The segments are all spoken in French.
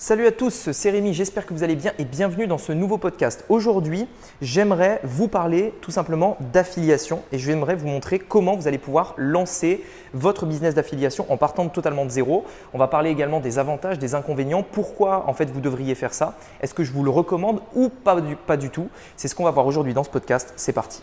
Salut à tous, c'est Rémi, j'espère que vous allez bien et bienvenue dans ce nouveau podcast. Aujourd'hui, j'aimerais vous parler tout simplement d'affiliation et j'aimerais vous montrer comment vous allez pouvoir lancer votre business d'affiliation en partant totalement de zéro. On va parler également des avantages, des inconvénients, pourquoi en fait vous devriez faire ça, est-ce que je vous le recommande ou pas du, pas du tout. C'est ce qu'on va voir aujourd'hui dans ce podcast, c'est parti.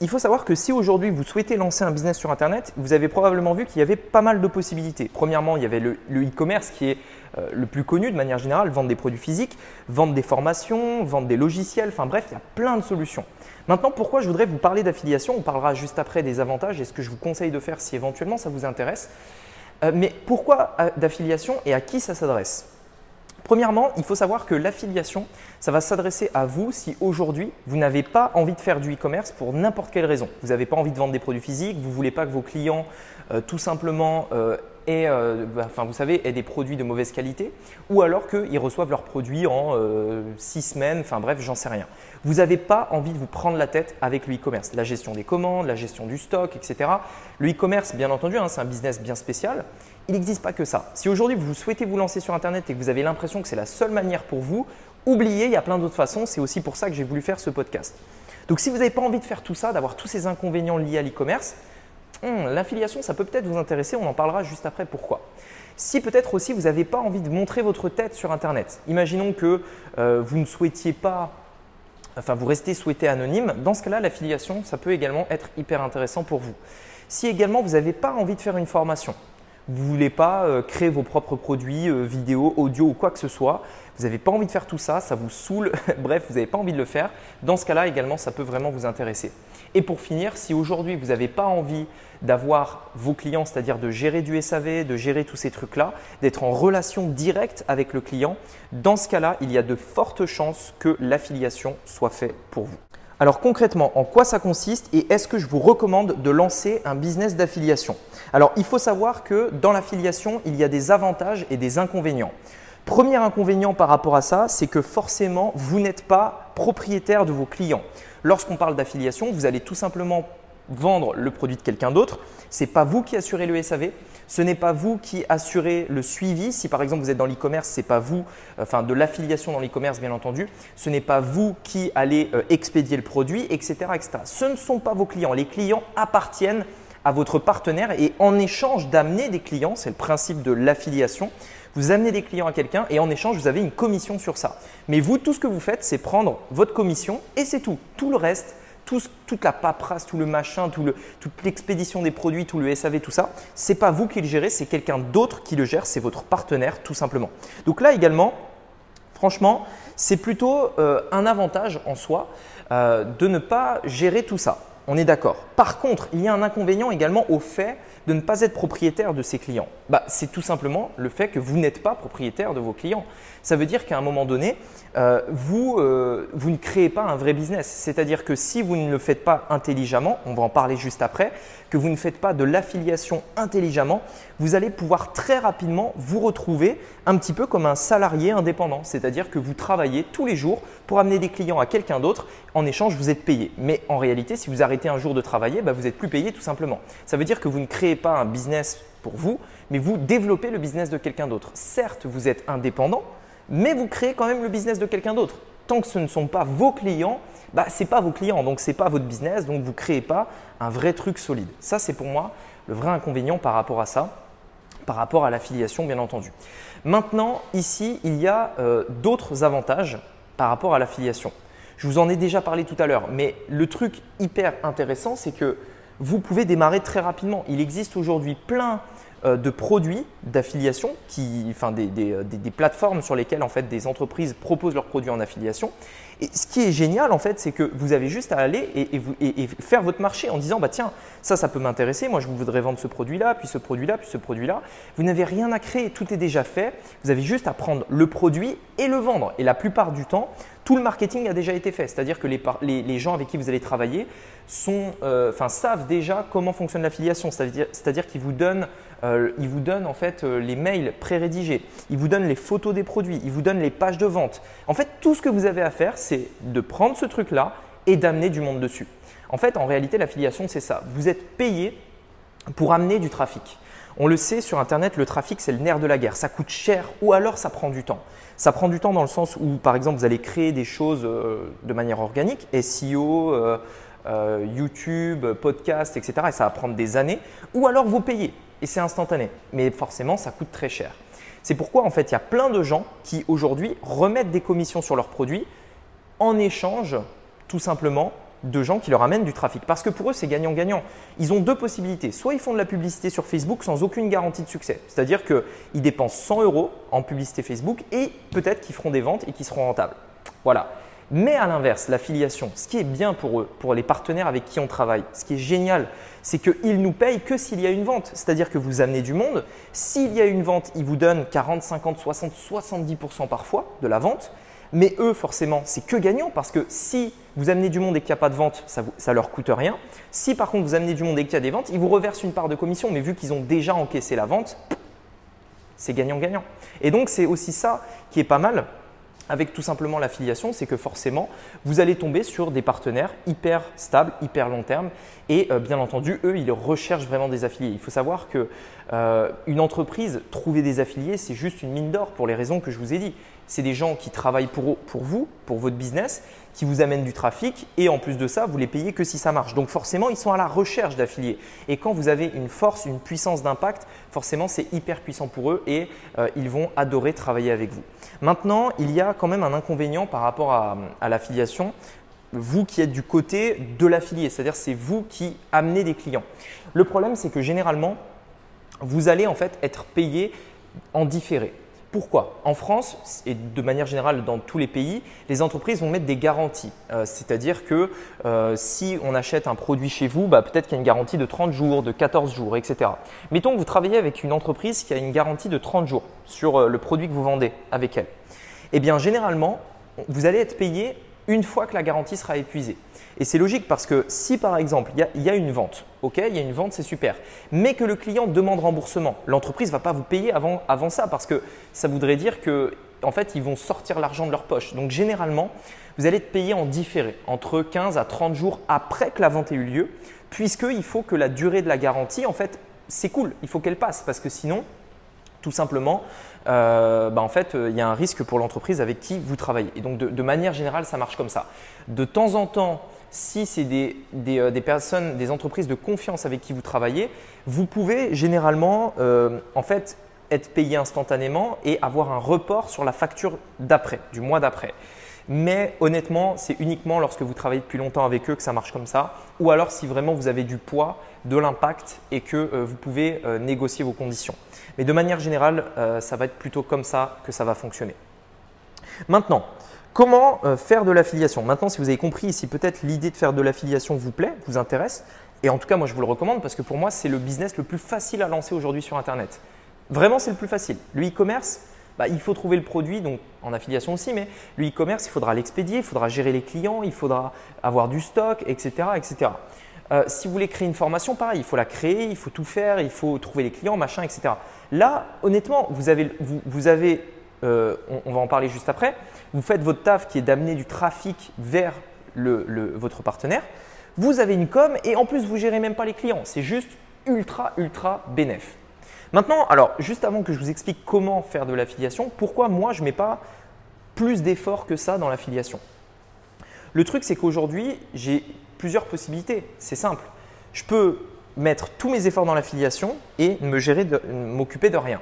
Il faut savoir que si aujourd'hui vous souhaitez lancer un business sur Internet, vous avez probablement vu qu'il y avait pas mal de possibilités. Premièrement, il y avait le e-commerce qui est euh, le plus connu de manière générale, vendre des produits physiques, vendre des formations, vendre des logiciels, enfin bref, il y a plein de solutions. Maintenant, pourquoi je voudrais vous parler d'affiliation? On parlera juste après des avantages et ce que je vous conseille de faire si éventuellement ça vous intéresse. Euh, mais pourquoi euh, d'affiliation et à qui ça s'adresse? Premièrement, il faut savoir que l'affiliation, ça va s'adresser à vous si aujourd'hui, vous n'avez pas envie de faire du e-commerce pour n'importe quelle raison. Vous n'avez pas envie de vendre des produits physiques, vous ne voulez pas que vos clients euh, tout simplement euh, aient, euh, bah, vous savez, aient des produits de mauvaise qualité, ou alors qu'ils reçoivent leurs produits en six semaines, enfin bref, j'en sais rien. Vous n'avez pas envie de vous prendre la tête avec le e-commerce, la gestion des commandes, la gestion du stock, etc. Le e-commerce, bien entendu, hein, c'est un business bien spécial il n'existe pas que ça. Si aujourd'hui vous souhaitez vous lancer sur Internet et que vous avez l'impression que c'est la seule manière pour vous, oubliez, il y a plein d'autres façons. C'est aussi pour ça que j'ai voulu faire ce podcast. Donc si vous n'avez pas envie de faire tout ça, d'avoir tous ces inconvénients liés à l'e-commerce, hmm, l'affiliation, ça peut peut-être vous intéresser. On en parlera juste après pourquoi. Si peut-être aussi vous n'avez pas envie de montrer votre tête sur Internet, imaginons que euh, vous ne souhaitiez pas enfin vous restez souhaité anonyme, dans ce cas-là, l'affiliation, ça peut également être hyper intéressant pour vous. Si également vous n'avez pas envie de faire une formation, vous ne voulez pas euh, créer vos propres produits, euh, vidéo, audio ou quoi que ce soit, vous n'avez pas envie de faire tout ça, ça vous saoule, bref, vous n'avez pas envie de le faire, dans ce cas-là également, ça peut vraiment vous intéresser. Et pour finir, si aujourd'hui vous n'avez pas envie d'avoir vos clients, c'est-à-dire de gérer du SAV, de gérer tous ces trucs-là, d'être en relation directe avec le client, dans ce cas-là, il y a de fortes chances que l'affiliation soit faite pour vous. Alors concrètement, en quoi ça consiste et est-ce que je vous recommande de lancer un business d'affiliation? Alors il faut savoir que dans l'affiliation, il y a des avantages et des inconvénients. Premier inconvénient par rapport à ça, c'est que forcément, vous n'êtes pas propriétaire de vos clients. Lorsqu'on parle d'affiliation, vous allez tout simplement vendre le produit de quelqu'un d'autre. Ce n'est pas vous qui assurez le SAV, ce n'est pas vous qui assurez le suivi. Si par exemple vous êtes dans l'e-commerce, ce n'est pas vous, enfin de l'affiliation dans l'e-commerce bien entendu, ce n'est pas vous qui allez euh, expédier le produit, etc., etc. Ce ne sont pas vos clients. Les clients appartiennent à votre partenaire et en échange d'amener des clients, c'est le principe de l'affiliation, vous amenez des clients à quelqu'un et en échange, vous avez une commission sur ça. Mais vous, tout ce que vous faites, c'est prendre votre commission et c'est tout. Tout le reste, toute la paperasse, tout le machin, toute l'expédition des produits, tout le SAV, tout ça, c'est pas vous qui le gérez, c'est quelqu'un d'autre qui le gère, c'est votre partenaire tout simplement. Donc là également, franchement, c'est plutôt euh, un avantage en soi euh, de ne pas gérer tout ça. On est d'accord. Par contre, il y a un inconvénient également au fait de ne pas être propriétaire de ses clients bah, C'est tout simplement le fait que vous n'êtes pas propriétaire de vos clients. Ça veut dire qu'à un moment donné, euh, vous, euh, vous ne créez pas un vrai business. C'est-à-dire que si vous ne le faites pas intelligemment, on va en parler juste après, que vous ne faites pas de l'affiliation intelligemment, vous allez pouvoir très rapidement vous retrouver un petit peu comme un salarié indépendant. C'est-à-dire que vous travaillez tous les jours pour amener des clients à quelqu'un d'autre. En échange, vous êtes payé. Mais en réalité, si vous arrêtez un jour de travailler, bah, vous n'êtes plus payé tout simplement. Ça veut dire que vous ne créez pas un business pour vous, mais vous développez le business de quelqu'un d'autre. Certes, vous êtes indépendant, mais vous créez quand même le business de quelqu'un d'autre. Tant que ce ne sont pas vos clients, bah, ce n'est pas vos clients, donc ce n'est pas votre business, donc vous ne créez pas un vrai truc solide. Ça, c'est pour moi le vrai inconvénient par rapport à ça, par rapport à l'affiliation, bien entendu. Maintenant, ici, il y a euh, d'autres avantages par rapport à l'affiliation. Je vous en ai déjà parlé tout à l'heure, mais le truc hyper intéressant, c'est que vous pouvez démarrer très rapidement. Il existe aujourd'hui plein euh, de produits d'affiliation, enfin des, euh, des, plateformes sur lesquelles en fait des entreprises proposent leurs produits en affiliation. Et ce qui est génial en fait, c'est que vous avez juste à aller et, faire votre marché en disant bah tiens ça ça peut m'intéresser, moi je voudrais vendre ce produit-là, puis ce produit-là, puis ce produit-là. Vous n'avez rien à créer, tout est déjà fait. Vous avez juste à prendre le produit et le vendre. Et la plupart du temps, tout le marketing a déjà été fait. C'est-à-dire que les, gens avec qui vous allez travailler euh, savent déjà comment fonctionne l'affiliation. C'est-à-dire qu'ils vous donnent, euh, vous donnent en fait euh, les mails pré-rédigés, ils vous donnent les photos des produits, ils vous donnent les pages de vente. En fait, tout ce que vous avez à faire, c'est de prendre ce truc-là et d'amener du monde dessus. En fait, en réalité, l'affiliation, c'est ça. Vous êtes payé pour amener du trafic. On le sait sur Internet, le trafic, c'est le nerf de la guerre. Ça coûte cher ou alors ça prend du temps. Ça prend du temps dans le sens où, par exemple, vous allez créer des choses euh, de manière organique, SEO, euh, euh, YouTube, podcast, etc. Et ça va prendre des années. Ou alors vous payez et c'est instantané. Mais forcément, ça coûte très cher. C'est pourquoi, en fait, il y a plein de gens qui aujourd'hui remettent des commissions sur leurs produits en échange, tout simplement, de gens qui leur amènent du trafic. Parce que pour eux, c'est gagnant-gagnant. Ils ont deux possibilités. Soit ils font de la publicité sur Facebook sans aucune garantie de succès. C'est-à-dire qu'ils dépensent 100 euros en publicité Facebook et peut-être qu'ils feront des ventes et qu'ils seront rentables. Voilà. Mais à l'inverse, l'affiliation, ce qui est bien pour eux, pour les partenaires avec qui on travaille, ce qui est génial, c'est qu'ils nous payent que s'il y a une vente. C'est-à-dire que vous amenez du monde. S'il y a une vente, ils vous donnent 40, 50, 60, 70% parfois de la vente. Mais eux, forcément, c'est que gagnant parce que si vous amenez du monde et qu'il n'y a pas de vente, ça ne leur coûte rien. Si par contre vous amenez du monde et qu'il y a des ventes, ils vous reversent une part de commission, mais vu qu'ils ont déjà encaissé la vente, c'est gagnant-gagnant. Et donc c'est aussi ça qui est pas mal avec tout simplement l'affiliation, c'est que forcément, vous allez tomber sur des partenaires hyper stables, hyper long terme. Et euh, bien entendu, eux, ils recherchent vraiment des affiliés. Il faut savoir que euh, une entreprise, trouver des affiliés, c'est juste une mine d'or pour les raisons que je vous ai dit. C'est des gens qui travaillent pour, vous, pour votre business, qui vous amènent du trafic et en plus de ça, vous les payez que si ça marche. Donc forcément, ils sont à la recherche d'affiliés. Et quand vous avez une force, une puissance d'impact, forcément, c'est hyper puissant pour eux et euh, ils vont adorer travailler avec vous. Maintenant, il y a quand même un inconvénient par rapport à, à l'affiliation vous qui êtes du côté de l'affilié, c'est-à-dire c'est vous qui amenez des clients. Le problème, c'est que généralement, vous allez en fait être payé en différé. Pourquoi? En France et de manière générale dans tous les pays, les entreprises vont mettre des garanties. Euh, c'est-à-dire que euh, si on achète un produit chez vous, bah, peut-être qu'il y a une garantie de 30 jours, de 14 jours, etc. Mettons que vous travaillez avec une entreprise qui a une garantie de 30 jours sur euh, le produit que vous vendez avec elle. Eh bien, généralement, vous allez être payé une fois que la garantie sera épuisée. Et c'est logique parce que si par exemple il y, a une vente, ok, il y a une vente, c'est super, mais que le client demande remboursement, l'entreprise ne va pas vous payer avant, ça parce que ça voudrait dire que en fait ils vont sortir l'argent de leur poche. Donc généralement, vous allez être payé en différé, entre 15 à 30 jours après que la vente ait eu lieu, puisqu'il faut que la durée de la garantie, en fait, c'est cool, il faut qu'elle passe parce que sinon, tout simplement, euh, bah, en fait, il y a un risque pour l'entreprise avec qui vous travaillez. Et donc, de, manière générale, ça marche comme ça. De temps en temps, si c'est des, euh, personnes, des entreprises de confiance avec qui vous travaillez, vous pouvez généralement, euh, en fait, être payé instantanément et avoir un report sur la facture d'après, du mois d'après. Mais honnêtement, c'est uniquement lorsque vous travaillez depuis longtemps avec eux que ça marche comme ça, ou alors si vraiment vous avez du poids, de l'impact et que vous pouvez négocier vos conditions. Mais de manière générale, euh, ça va être plutôt comme ça que ça va fonctionner. Maintenant, comment euh, faire de l'affiliation? Maintenant, si vous avez compris, si peut-être l'idée de faire de l'affiliation vous plaît, vous intéresse, et en tout cas, moi je vous le recommande parce que pour moi, c'est le business le plus facile à lancer aujourd'hui sur Internet. Vraiment, c'est le plus facile. Le e-commerce, bah, il faut trouver le produit, donc en affiliation aussi, mais le e-commerce, il faudra l'expédier, il faudra gérer les clients, il faudra avoir du stock, etc. etc. Euh, si vous voulez créer une formation, pareil, il faut la créer, il faut tout faire, il faut trouver les clients, machin, etc. Là, honnêtement, vous avez, vous, avez euh, on, va en parler juste après, vous faites votre taf qui est d'amener du trafic vers votre partenaire, vous avez une com et en plus, vous gérez même pas les clients. C'est juste ultra, ultra bénéf. Maintenant, alors, juste avant que je vous explique comment faire de l'affiliation, pourquoi moi, je ne mets pas plus d'efforts que ça dans l'affiliation? Le truc, c'est qu'aujourd'hui, j'ai plusieurs possibilités. C'est simple. Je peux mettre tous mes efforts dans l'affiliation et me m'occuper de rien.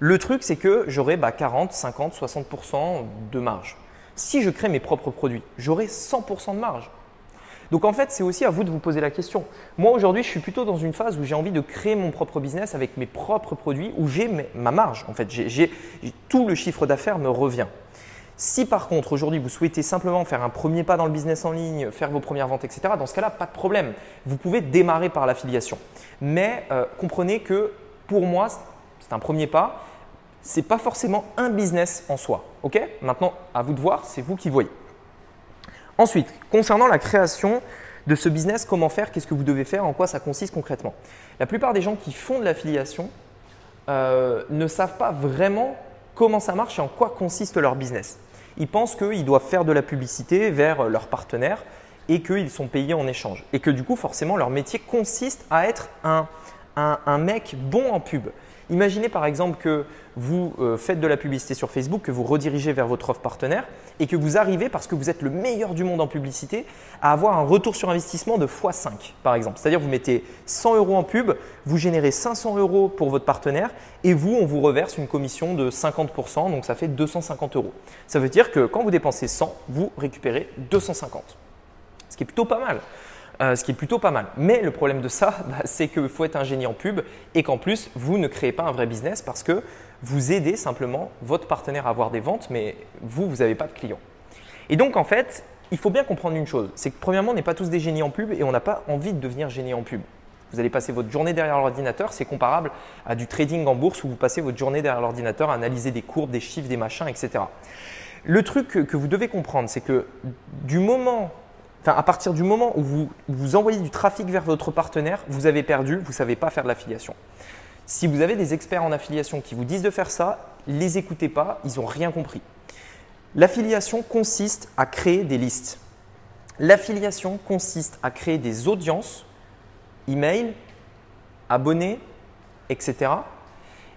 Le truc, c'est que j'aurai 40, 50, 60% de marge. Si je crée mes propres produits, j'aurai 100% de marge. Donc en fait, c'est aussi à vous de vous poser la question. Moi aujourd'hui, je suis plutôt dans une phase où j'ai envie de créer mon propre business avec mes propres produits, où j'ai ma marge. En fait, j'ai, tout le chiffre d'affaires me revient. Si par contre aujourd'hui vous souhaitez simplement faire un premier pas dans le business en ligne, faire vos premières ventes, etc., dans ce cas-là, pas de problème. Vous pouvez démarrer par l'affiliation. Mais euh, comprenez que pour moi, c'est un premier pas. Ce n'est pas forcément un business en soi. Ok? Maintenant, à vous de voir, c'est vous qui voyez. Ensuite, concernant la création de ce business, comment faire, qu'est-ce que vous devez faire, en quoi ça consiste concrètement? La plupart des gens qui font de l'affiliation euh, ne savent pas vraiment comment ça marche et en quoi consiste leur business. Ils pensent qu'ils doivent faire de la publicité vers leurs partenaires et qu'ils sont payés en échange. Et que du coup, forcément, leur métier consiste à être un, un mec bon en pub. Imaginez par exemple que vous euh, faites de la publicité sur Facebook, que vous redirigez vers votre offre partenaire et que vous arrivez, parce que vous êtes le meilleur du monde en publicité, à avoir un retour sur investissement de x5 par exemple. C'est-à-dire vous mettez 100 euros en pub, vous générez 500 euros pour votre partenaire et vous, on vous reverse une commission de 50%, donc ça fait 250 euros. Ça veut dire que quand vous dépensez 100, vous récupérez 250, ce qui est plutôt pas mal. Euh, ce qui est plutôt pas mal. Mais le problème de ça, bah, c'est qu'il faut être un génie en pub et qu'en plus, vous ne créez pas un vrai business parce que vous aidez simplement votre partenaire à avoir des ventes, mais vous, vous n'avez pas de clients. Et donc, en fait, il faut bien comprendre une chose, c'est que premièrement, on n'est pas tous des génies en pub et on n'a pas envie de devenir génie en pub. Vous allez passer votre journée derrière l'ordinateur, c'est comparable à du trading en bourse où vous passez votre journée derrière l'ordinateur à analyser des courbes, des chiffres, des machins, etc. Le truc que vous devez comprendre, c'est que du moment à partir du moment où vous, envoyez du trafic vers votre partenaire, vous avez perdu, vous ne savez pas faire de l'affiliation. Si vous avez des experts en affiliation qui vous disent de faire ça, les écoutez pas, ils n'ont rien compris. L'affiliation consiste à créer des listes. L'affiliation consiste à créer des audiences, email, abonnés, etc.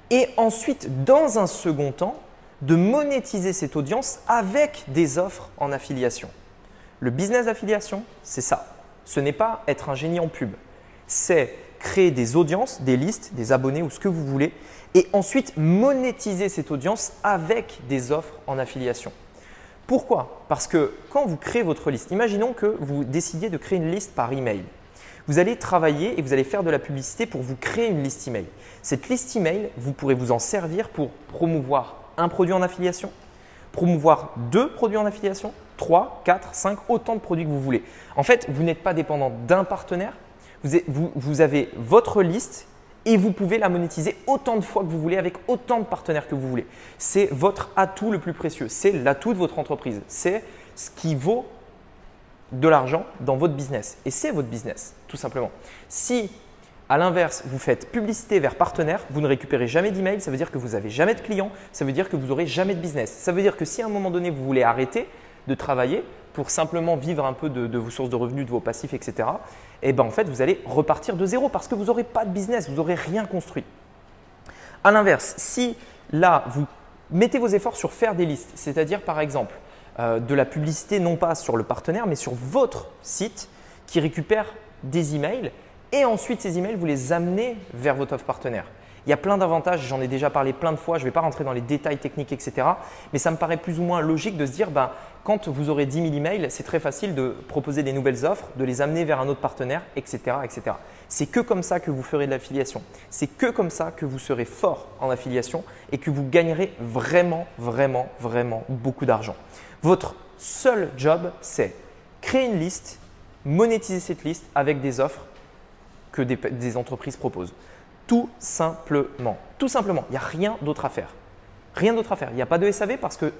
Et ensuite, dans un second temps, de monétiser cette audience avec des offres en affiliation. Le business d'affiliation, c'est ça. Ce n'est pas être un génie en pub. C'est créer des audiences, des listes, des abonnés ou ce que vous voulez, et ensuite monétiser cette audience avec des offres en affiliation. Pourquoi? Parce que quand vous créez votre liste, imaginons que vous décidiez de créer une liste par email. Vous allez travailler et vous allez faire de la publicité pour vous créer une liste email. Cette liste email, vous pourrez vous en servir pour promouvoir un produit en affiliation, promouvoir deux produits en affiliation, 3, 4, 5, autant de produits que vous voulez. En fait, vous n'êtes pas dépendant d'un partenaire, vous, avez votre liste et vous pouvez la monétiser autant de fois que vous voulez avec autant de partenaires que vous voulez. C'est votre atout le plus précieux, c'est l'atout de votre entreprise, c'est ce qui vaut de l'argent dans votre business. Et c'est votre business, tout simplement. Si à l'inverse, vous faites publicité vers partenaire, vous ne récupérez jamais d'email, ça veut dire que vous n'avez jamais de clients, ça veut dire que vous n'aurez jamais de business. Ça veut dire que si à un moment donné vous voulez arrêter de travailler pour simplement vivre un peu de, vos sources de revenus, de vos passifs, etc., eh ben en fait vous allez repartir de zéro parce que vous n'aurez pas de business, vous n'aurez rien construit. À l'inverse, si là vous mettez vos efforts sur faire des listes, c'est-à-dire par exemple euh, de la publicité non pas sur le partenaire mais sur votre site qui récupère des emails et ensuite, ces emails, vous les amenez vers votre offre partenaire. Il y a plein d'avantages, j'en ai déjà parlé plein de fois, je ne vais pas rentrer dans les détails techniques, etc. Mais ça me paraît plus ou moins logique de se dire, ben, quand vous aurez 10 000 emails, c'est très facile de proposer des nouvelles offres, de les amener vers un autre partenaire, etc. etc. C'est que comme ça que vous ferez de l'affiliation. C'est que comme ça que vous serez fort en affiliation et que vous gagnerez vraiment, vraiment, vraiment beaucoup d'argent. Votre seul job, c'est créer une liste, monétiser cette liste avec des offres que des, entreprises proposent. Tout simplement. Tout simplement. Il n'y a rien d'autre à faire. Rien d'autre à faire. Il n'y a pas de SAV parce que